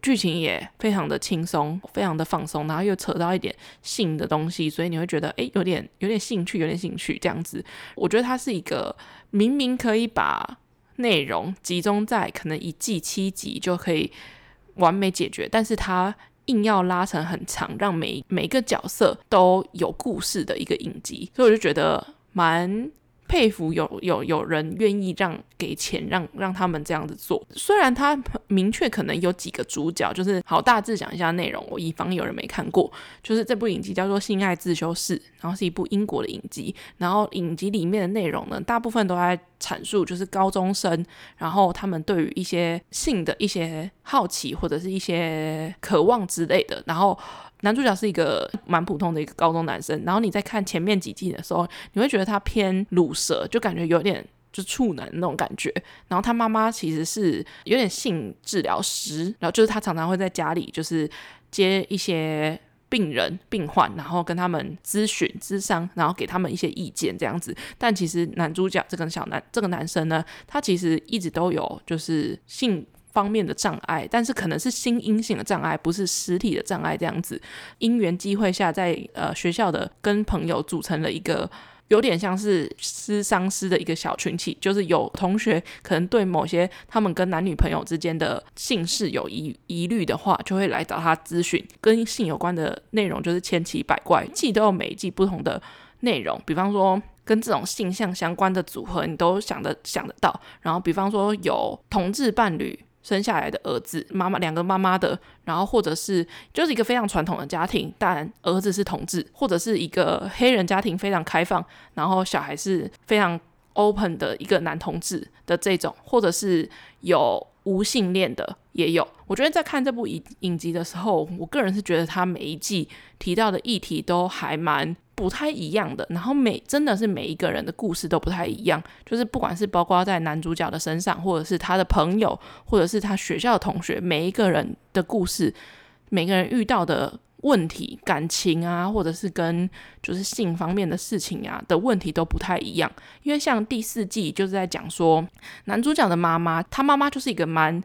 Speaker 2: 剧情也非常的轻松，非常的放松，然后又扯到一点性的东西，所以你会觉得诶，有点有点兴趣，有点兴趣这样子。我觉得它是一个明明可以把内容集中在可能一季七集就可以完美解决，但是它。硬要拉成很长，让每每个角色都有故事的一个影集，所以我就觉得蛮佩服有有有人愿意让给钱让让他们这样子做，虽然他明确可能有几个主角，就是好大致讲一下内容，我以防有人没看过，就是这部影集叫做《性爱自修室》，然后是一部英国的影集，然后影集里面的内容呢，大部分都在阐述就是高中生，然后他们对于一些性的一些好奇或者是一些渴望之类的，然后。男主角是一个蛮普通的一个高中男生，然后你在看前面几季的时候，你会觉得他偏鲁蛇，就感觉有点就处男那种感觉。然后他妈妈其实是有点性治疗师，然后就是他常常会在家里就是接一些病人病患，然后跟他们咨询咨商，然后给他们一些意见这样子。但其实男主角这个小男这个男生呢，他其实一直都有就是性。方面的障碍，但是可能是心因性的障碍，不是实体的障碍。这样子，因缘机会下在，呃学校的跟朋友组成了一个有点像是咨商师的一个小群体，就是有同学可能对某些他们跟男女朋友之间的性事有疑疑虑的话，就会来找他咨询。跟性有关的内容就是千奇百怪，季都有每一季不同的内容。比方说跟这种性向相关的组合，你都想得想得到。然后比方说有同志伴侣。生下来的儿子，妈妈两个妈妈的，然后或者是就是一个非常传统的家庭，但儿子是同志，或者是一个黑人家庭非常开放，然后小孩是非常 open 的一个男同志的这种，或者是有无性恋的也有。我觉得在看这部影影集的时候，我个人是觉得他每一季提到的议题都还蛮。不太一样的，然后每真的是每一个人的故事都不太一样，就是不管是包括在男主角的身上，或者是他的朋友，或者是他学校的同学，每一个人的故事，每个人遇到的问题、感情啊，或者是跟就是性方面的事情啊的问题都不太一样。因为像第四季就是在讲说，男主角的妈妈，他妈妈就是一个蛮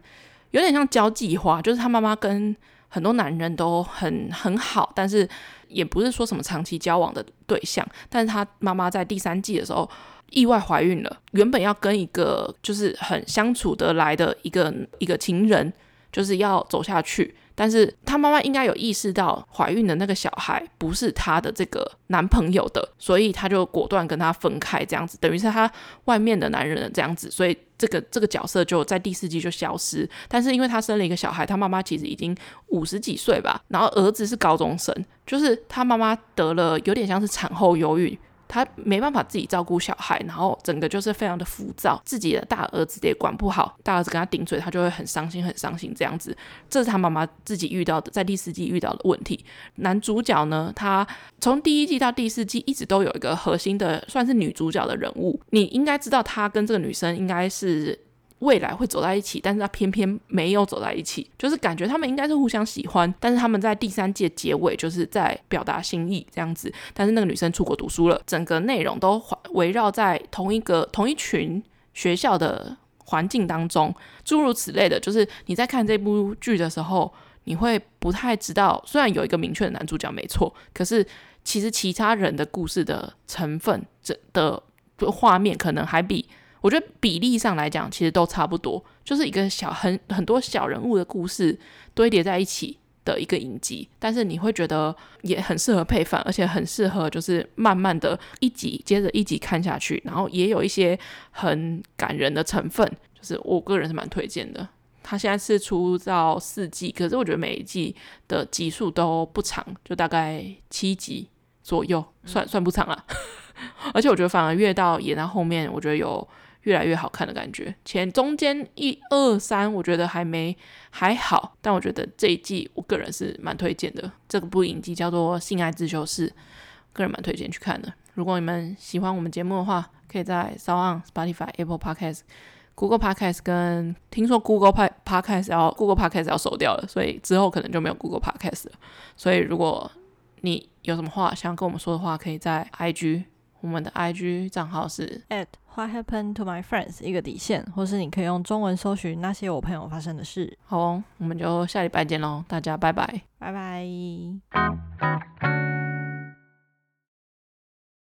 Speaker 2: 有点像交际花，就是他妈妈跟很多男人都很很好，但是。也不是说什么长期交往的对象，但是他妈妈在第三季的时候意外怀孕了。原本要跟一个就是很相处得来的一个一个情人，就是要走下去。但是他妈妈应该有意识到怀孕的那个小孩不是她的这个男朋友的，所以她就果断跟他分开，这样子等于是她外面的男人这样子，所以这个这个角色就在第四季就消失。但是因为她生了一个小孩，她妈妈其实已经五十几岁吧，然后儿子是高中生，就是她妈妈得了有点像是产后忧郁。他没办法自己照顾小孩，然后整个就是非常的浮躁，自己的大儿子也管不好，大儿子跟他顶嘴，他就会很伤心，很伤心这样子。这是他妈妈自己遇到的，在第四季遇到的问题。男主角呢，他从第一季到第四季一直都有一个核心的，算是女主角的人物。你应该知道，他跟这个女生应该是未来会走在一起，但是他偏偏没有走在一起，就是感觉他们应该是互相喜欢，但是他们在第三季结尾就是在表达心意这样子，但是那个女生出国读书了，整个内容都围绕在同一个同一群学校的环境当中，诸如此类的，就是你在看这部剧的时候，你会不太知道，虽然有一个明确的男主角没错，可是其实其他人的故事的成分这的画面可能还比。我觉得比例上来讲，其实都差不多，就是一个小很很多小人物的故事堆叠在一起的一个影集，但是你会觉得也很适合配饭，而且很适合就是慢慢的一集接着一集看下去，然后也有一些很感人的成分，就是我个人是蛮推荐的。他现在是出到四季，可是我觉得每一季的集数都不长，就大概七集左右，算算不长了。[LAUGHS] 而且我觉得反而越到演到后面，我觉得有。越来越好看的感觉，前中间一二三，我觉得还没还好，但我觉得这一季我个人是蛮推荐的。这个部影集叫做《性爱自修室》，个人蛮推荐去看的。如果你们喜欢我们节目的话，可以在 s o n、Spotify、Apple Podcast、Google Podcast 跟听说 Google Podcast 要 Google Podcast 要收掉了，所以之后可能就没有 Google Podcast 了。所以如果你有什么话想跟我们说的话，可以在 IG。我们的 IG 账号是
Speaker 1: at What happened to my friends 一个底线，或是你可以用中文搜寻那些我朋友发生的事。
Speaker 2: 好哦，我们就下礼拜见喽，大家拜拜，
Speaker 1: 拜拜。